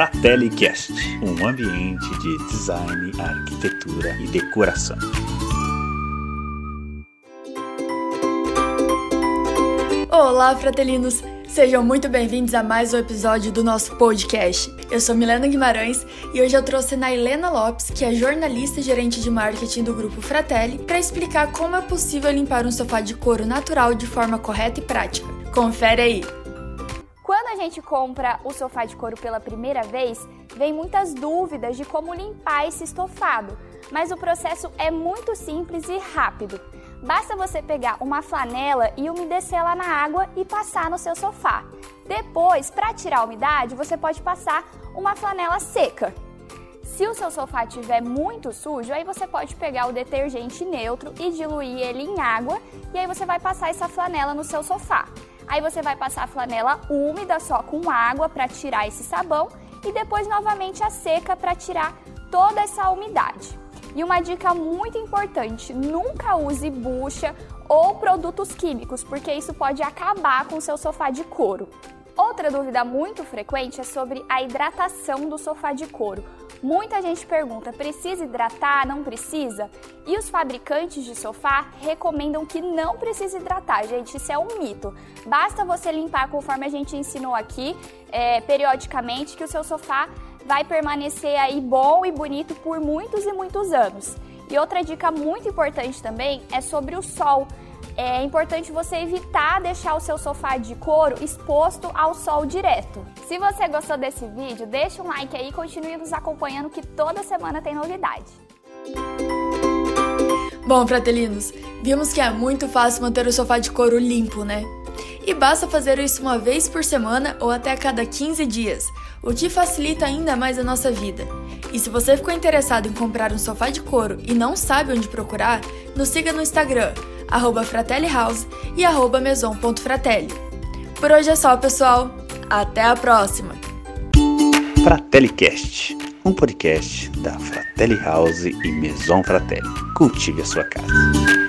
FratelliCast, um ambiente de design, arquitetura e decoração. Olá, fratelinos! Sejam muito bem-vindos a mais um episódio do nosso podcast. Eu sou Milena Guimarães e hoje eu trouxe a Helena Lopes, que é jornalista e gerente de marketing do grupo Fratelli, para explicar como é possível limpar um sofá de couro natural de forma correta e prática. Confere aí! Gente compra o sofá de couro pela primeira vez, vem muitas dúvidas de como limpar esse estofado, mas o processo é muito simples e rápido. Basta você pegar uma flanela e umedecê-la na água e passar no seu sofá. Depois, para tirar a umidade, você pode passar uma flanela seca. Se o seu sofá estiver muito sujo, aí você pode pegar o detergente neutro e diluir ele em água, e aí você vai passar essa flanela no seu sofá. Aí você vai passar a flanela úmida só com água para tirar esse sabão e depois novamente a seca para tirar toda essa umidade. E uma dica muito importante: nunca use bucha ou produtos químicos, porque isso pode acabar com o seu sofá de couro. Outra dúvida muito frequente é sobre a hidratação do sofá de couro. Muita gente pergunta: precisa hidratar? Não precisa? E os fabricantes de sofá recomendam que não precisa hidratar, gente. Isso é um mito. Basta você limpar conforme a gente ensinou aqui, é, periodicamente, que o seu sofá vai permanecer aí bom e bonito por muitos e muitos anos. E outra dica muito importante também é sobre o sol. É importante você evitar deixar o seu sofá de couro exposto ao sol direto. Se você gostou desse vídeo, deixa um like aí e continue nos acompanhando que toda semana tem novidade. Bom, fratelinos, vimos que é muito fácil manter o sofá de couro limpo, né? E basta fazer isso uma vez por semana ou até a cada 15 dias, o que facilita ainda mais a nossa vida. E se você ficou interessado em comprar um sofá de couro e não sabe onde procurar, nos siga no Instagram, arroba fratellihouse e arroba maison.fratelli. Por hoje é só, pessoal. Até a próxima! FratelliCast, um podcast da Fratelli House e Maison Fratelli. Cultive a sua casa.